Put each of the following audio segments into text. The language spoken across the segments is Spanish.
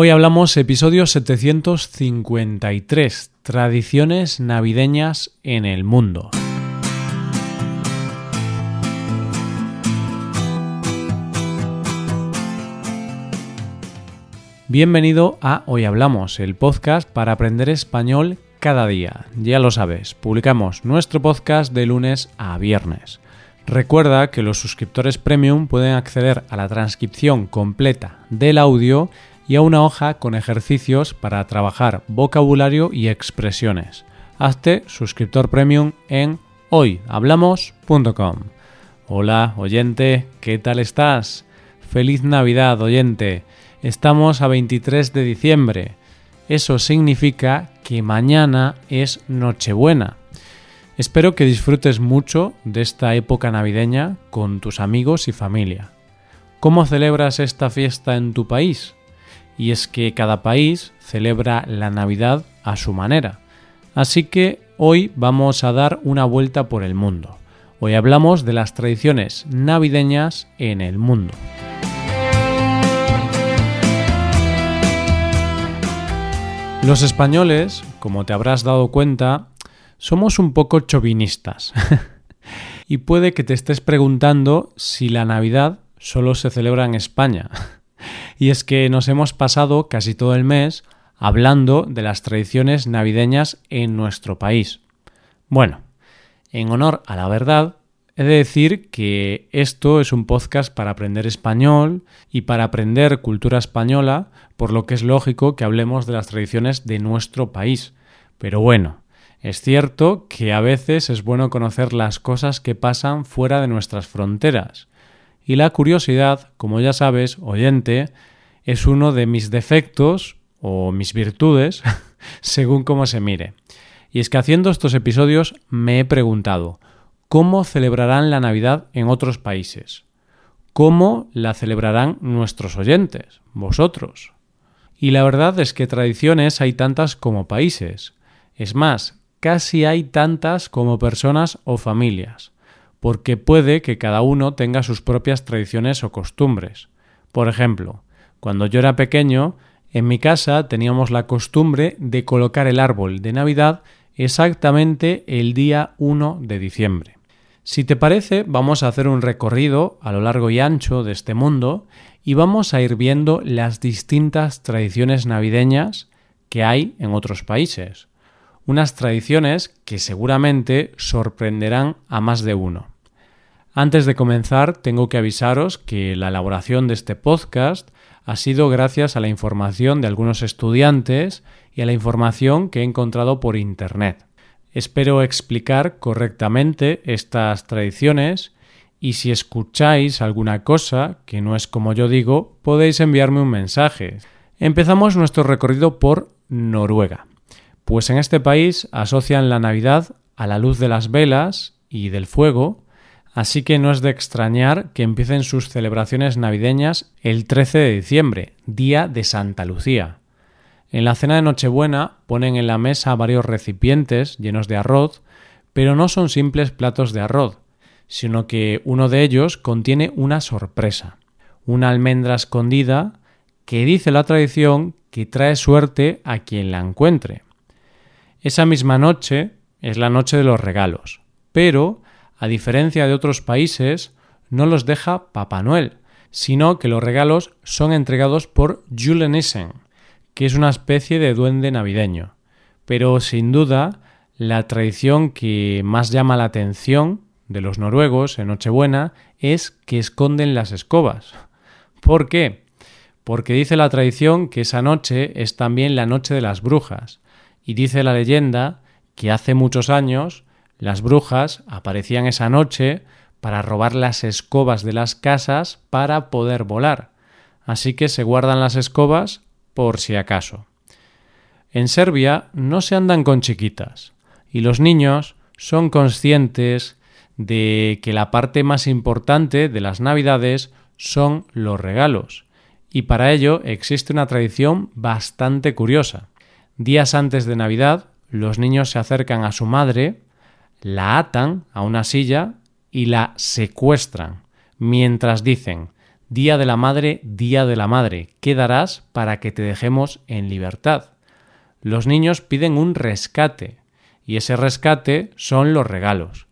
Hoy hablamos episodio 753, Tradiciones navideñas en el mundo. Bienvenido a Hoy Hablamos, el podcast para aprender español cada día. Ya lo sabes, publicamos nuestro podcast de lunes a viernes. Recuerda que los suscriptores premium pueden acceder a la transcripción completa del audio y a una hoja con ejercicios para trabajar vocabulario y expresiones. Hazte suscriptor premium en hoyhablamos.com. Hola, oyente, ¿qué tal estás? Feliz Navidad, oyente. Estamos a 23 de diciembre. Eso significa que mañana es Nochebuena. Espero que disfrutes mucho de esta época navideña con tus amigos y familia. ¿Cómo celebras esta fiesta en tu país? Y es que cada país celebra la Navidad a su manera. Así que hoy vamos a dar una vuelta por el mundo. Hoy hablamos de las tradiciones navideñas en el mundo. Los españoles, como te habrás dado cuenta, somos un poco chauvinistas. y puede que te estés preguntando si la Navidad solo se celebra en España. Y es que nos hemos pasado casi todo el mes hablando de las tradiciones navideñas en nuestro país. Bueno, en honor a la verdad, he de decir que esto es un podcast para aprender español y para aprender cultura española, por lo que es lógico que hablemos de las tradiciones de nuestro país. Pero bueno, es cierto que a veces es bueno conocer las cosas que pasan fuera de nuestras fronteras. Y la curiosidad, como ya sabes, oyente, es uno de mis defectos o mis virtudes, según cómo se mire. Y es que haciendo estos episodios me he preguntado, ¿cómo celebrarán la Navidad en otros países? ¿Cómo la celebrarán nuestros oyentes, vosotros? Y la verdad es que tradiciones hay tantas como países. Es más, casi hay tantas como personas o familias porque puede que cada uno tenga sus propias tradiciones o costumbres. Por ejemplo, cuando yo era pequeño, en mi casa teníamos la costumbre de colocar el árbol de Navidad exactamente el día 1 de diciembre. Si te parece, vamos a hacer un recorrido a lo largo y ancho de este mundo y vamos a ir viendo las distintas tradiciones navideñas que hay en otros países unas tradiciones que seguramente sorprenderán a más de uno. Antes de comenzar, tengo que avisaros que la elaboración de este podcast ha sido gracias a la información de algunos estudiantes y a la información que he encontrado por Internet. Espero explicar correctamente estas tradiciones y si escucháis alguna cosa que no es como yo digo, podéis enviarme un mensaje. Empezamos nuestro recorrido por Noruega. Pues en este país asocian la Navidad a la luz de las velas y del fuego, así que no es de extrañar que empiecen sus celebraciones navideñas el 13 de diciembre, día de Santa Lucía. En la cena de Nochebuena ponen en la mesa varios recipientes llenos de arroz, pero no son simples platos de arroz, sino que uno de ellos contiene una sorpresa, una almendra escondida que dice la tradición que trae suerte a quien la encuentre. Esa misma noche es la noche de los regalos, pero, a diferencia de otros países, no los deja Papá Noel, sino que los regalos son entregados por Julenissen, que es una especie de duende navideño. Pero sin duda, la tradición que más llama la atención de los noruegos en Nochebuena es que esconden las escobas. ¿Por qué? Porque dice la tradición que esa noche es también la noche de las brujas, y dice la leyenda que hace muchos años las brujas aparecían esa noche para robar las escobas de las casas para poder volar. Así que se guardan las escobas por si acaso. En Serbia no se andan con chiquitas y los niños son conscientes de que la parte más importante de las Navidades son los regalos, y para ello existe una tradición bastante curiosa. Días antes de Navidad, los niños se acercan a su madre, la atan a una silla y la secuestran, mientras dicen Día de la Madre, Día de la Madre, ¿qué darás para que te dejemos en libertad? Los niños piden un rescate, y ese rescate son los regalos.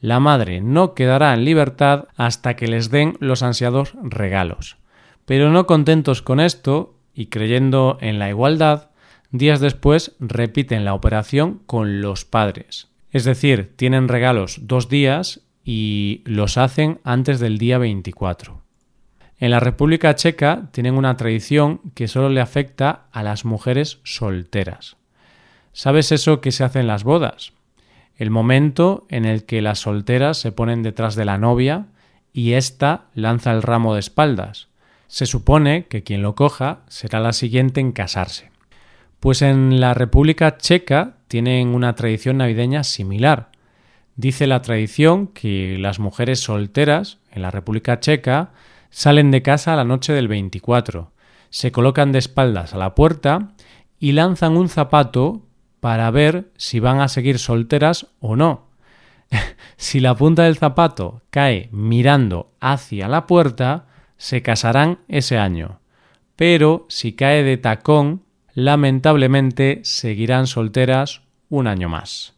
La madre no quedará en libertad hasta que les den los ansiados regalos. Pero no contentos con esto, y creyendo en la igualdad, días después repiten la operación con los padres. Es decir, tienen regalos dos días y los hacen antes del día 24. En la República Checa tienen una tradición que solo le afecta a las mujeres solteras. ¿Sabes eso que se hace en las bodas? El momento en el que las solteras se ponen detrás de la novia y ésta lanza el ramo de espaldas. Se supone que quien lo coja será la siguiente en casarse. Pues en la República Checa tienen una tradición navideña similar. Dice la tradición que las mujeres solteras en la República Checa Salen de casa a la noche del 24, se colocan de espaldas a la puerta y lanzan un zapato para ver si van a seguir solteras o no. si la punta del zapato cae mirando hacia la puerta, se casarán ese año. Pero si cae de tacón, lamentablemente seguirán solteras un año más.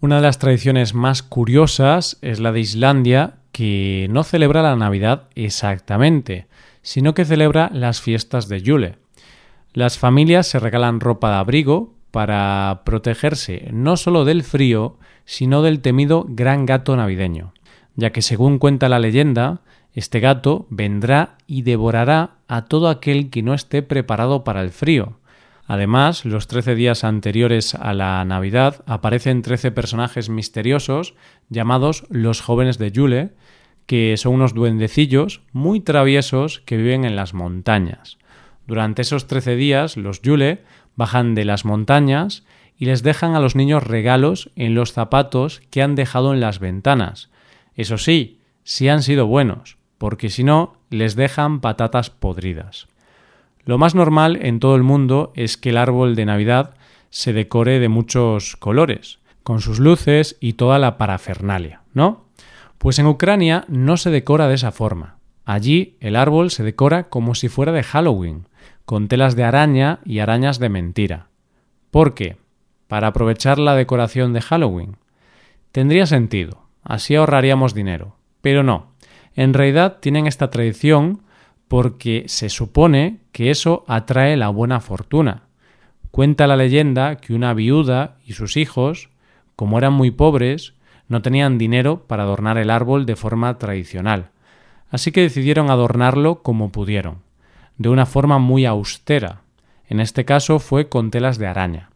Una de las tradiciones más curiosas es la de Islandia, que no celebra la Navidad exactamente, sino que celebra las fiestas de Yule. Las familias se regalan ropa de abrigo para protegerse no solo del frío, sino del temido gran gato navideño, ya que según cuenta la leyenda, este gato vendrá y devorará a todo aquel que no esté preparado para el frío. Además, los trece días anteriores a la Navidad aparecen trece personajes misteriosos llamados los jóvenes de Yule, que son unos duendecillos muy traviesos que viven en las montañas. Durante esos trece días, los Yule bajan de las montañas y les dejan a los niños regalos en los zapatos que han dejado en las ventanas. Eso sí, si han sido buenos, porque si no, les dejan patatas podridas. Lo más normal en todo el mundo es que el árbol de Navidad se decore de muchos colores, con sus luces y toda la parafernalia, ¿no? Pues en Ucrania no se decora de esa forma. Allí el árbol se decora como si fuera de Halloween, con telas de araña y arañas de mentira. ¿Por qué? Para aprovechar la decoración de Halloween. Tendría sentido, así ahorraríamos dinero. Pero no, en realidad tienen esta tradición porque se supone que eso atrae la buena fortuna. Cuenta la leyenda que una viuda y sus hijos, como eran muy pobres, no tenían dinero para adornar el árbol de forma tradicional, así que decidieron adornarlo como pudieron, de una forma muy austera. En este caso fue con telas de araña.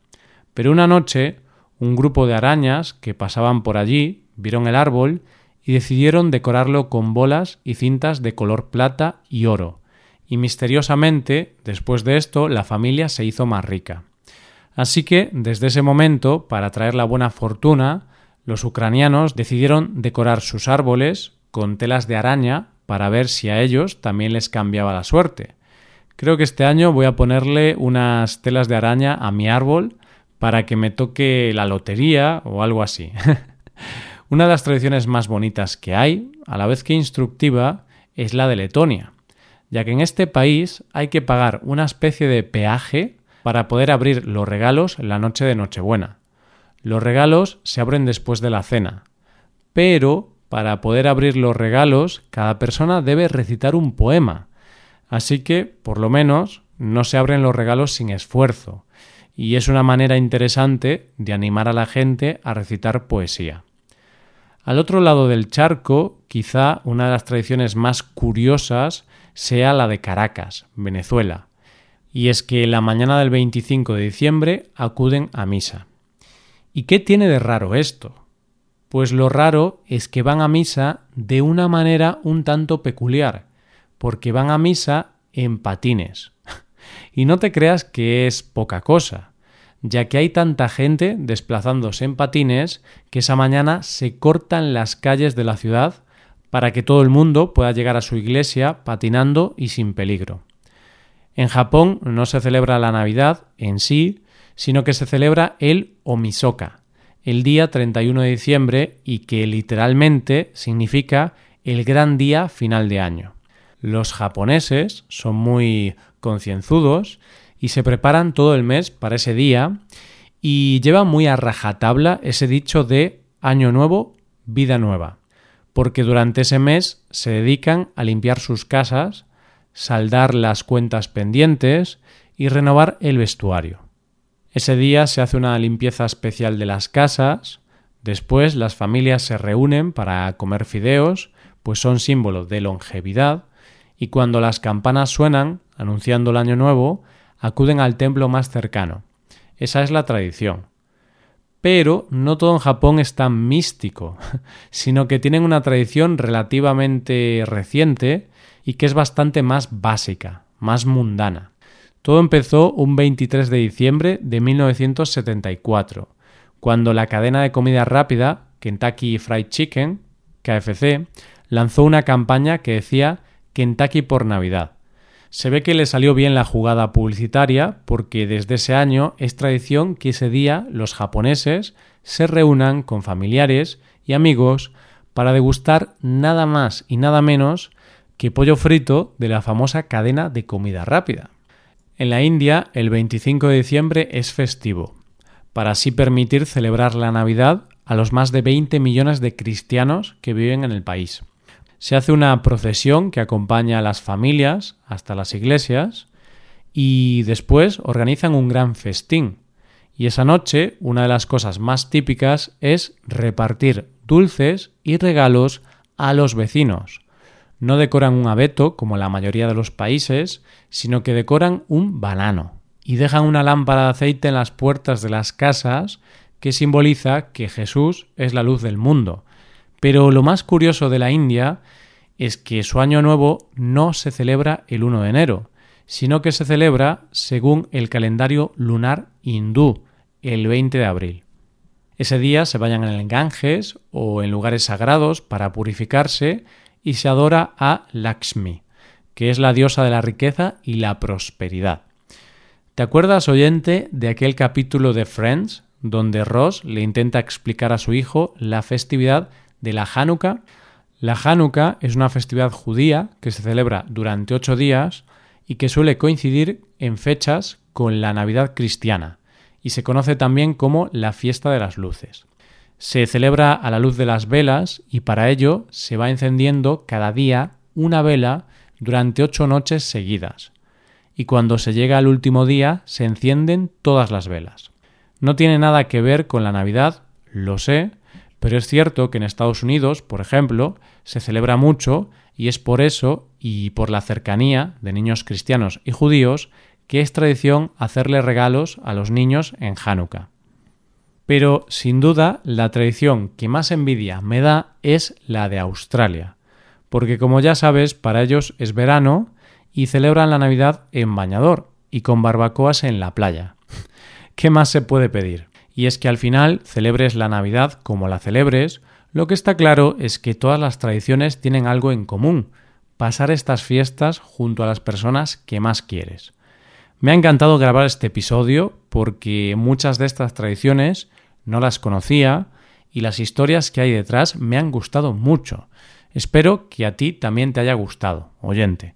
Pero una noche, un grupo de arañas que pasaban por allí vieron el árbol y decidieron decorarlo con bolas y cintas de color plata y oro, y misteriosamente, después de esto, la familia se hizo más rica. Así que, desde ese momento, para traer la buena fortuna, los ucranianos decidieron decorar sus árboles con telas de araña para ver si a ellos también les cambiaba la suerte. Creo que este año voy a ponerle unas telas de araña a mi árbol para que me toque la lotería o algo así. Una de las tradiciones más bonitas que hay, a la vez que instructiva, es la de Letonia, ya que en este país hay que pagar una especie de peaje para poder abrir los regalos la noche de Nochebuena. Los regalos se abren después de la cena, pero para poder abrir los regalos cada persona debe recitar un poema, así que, por lo menos, no se abren los regalos sin esfuerzo, y es una manera interesante de animar a la gente a recitar poesía. Al otro lado del charco, quizá una de las tradiciones más curiosas sea la de Caracas, Venezuela, y es que la mañana del 25 de diciembre acuden a misa. ¿Y qué tiene de raro esto? Pues lo raro es que van a misa de una manera un tanto peculiar, porque van a misa en patines. y no te creas que es poca cosa ya que hay tanta gente desplazándose en patines que esa mañana se cortan las calles de la ciudad para que todo el mundo pueda llegar a su iglesia patinando y sin peligro. En Japón no se celebra la Navidad en sí, sino que se celebra el Omisoka, el día 31 de diciembre y que literalmente significa el gran día final de año. Los japoneses son muy concienzudos y se preparan todo el mes para ese día y llevan muy a rajatabla ese dicho de año nuevo, vida nueva, porque durante ese mes se dedican a limpiar sus casas, saldar las cuentas pendientes y renovar el vestuario. Ese día se hace una limpieza especial de las casas, después las familias se reúnen para comer fideos, pues son símbolos de longevidad, y cuando las campanas suenan, anunciando el año nuevo, acuden al templo más cercano. Esa es la tradición. Pero no todo en Japón es tan místico, sino que tienen una tradición relativamente reciente y que es bastante más básica, más mundana. Todo empezó un 23 de diciembre de 1974, cuando la cadena de comida rápida Kentucky Fried Chicken, KFC, lanzó una campaña que decía Kentucky por Navidad. Se ve que le salió bien la jugada publicitaria porque desde ese año es tradición que ese día los japoneses se reúnan con familiares y amigos para degustar nada más y nada menos que pollo frito de la famosa cadena de comida rápida. En la India, el 25 de diciembre es festivo, para así permitir celebrar la Navidad a los más de 20 millones de cristianos que viven en el país. Se hace una procesión que acompaña a las familias hasta las iglesias y después organizan un gran festín. Y esa noche una de las cosas más típicas es repartir dulces y regalos a los vecinos, no decoran un abeto como la mayoría de los países, sino que decoran un banano y dejan una lámpara de aceite en las puertas de las casas que simboliza que Jesús es la luz del mundo. Pero lo más curioso de la India es que su año nuevo no se celebra el 1 de enero, sino que se celebra según el calendario lunar hindú, el 20 de abril. Ese día se vayan en el Ganges o en lugares sagrados para purificarse y se adora a Lakshmi, que es la diosa de la riqueza y la prosperidad. ¿Te acuerdas, oyente, de aquel capítulo de Friends donde Ross le intenta explicar a su hijo la festividad de la Hanukkah? La Hanukkah es una festividad judía que se celebra durante ocho días y que suele coincidir en fechas con la Navidad cristiana, y se conoce también como la fiesta de las luces. Se celebra a la luz de las velas y para ello se va encendiendo cada día una vela durante ocho noches seguidas. Y cuando se llega al último día se encienden todas las velas. No tiene nada que ver con la Navidad, lo sé, pero es cierto que en Estados Unidos, por ejemplo, se celebra mucho y es por eso y por la cercanía de niños cristianos y judíos que es tradición hacerle regalos a los niños en Hanukkah. Pero sin duda la tradición que más envidia me da es la de Australia, porque como ya sabes, para ellos es verano y celebran la Navidad en bañador y con barbacoas en la playa. ¿Qué más se puede pedir? Y es que al final celebres la Navidad como la celebres, lo que está claro es que todas las tradiciones tienen algo en común, pasar estas fiestas junto a las personas que más quieres. Me ha encantado grabar este episodio porque muchas de estas tradiciones no las conocía y las historias que hay detrás me han gustado mucho. Espero que a ti también te haya gustado, oyente.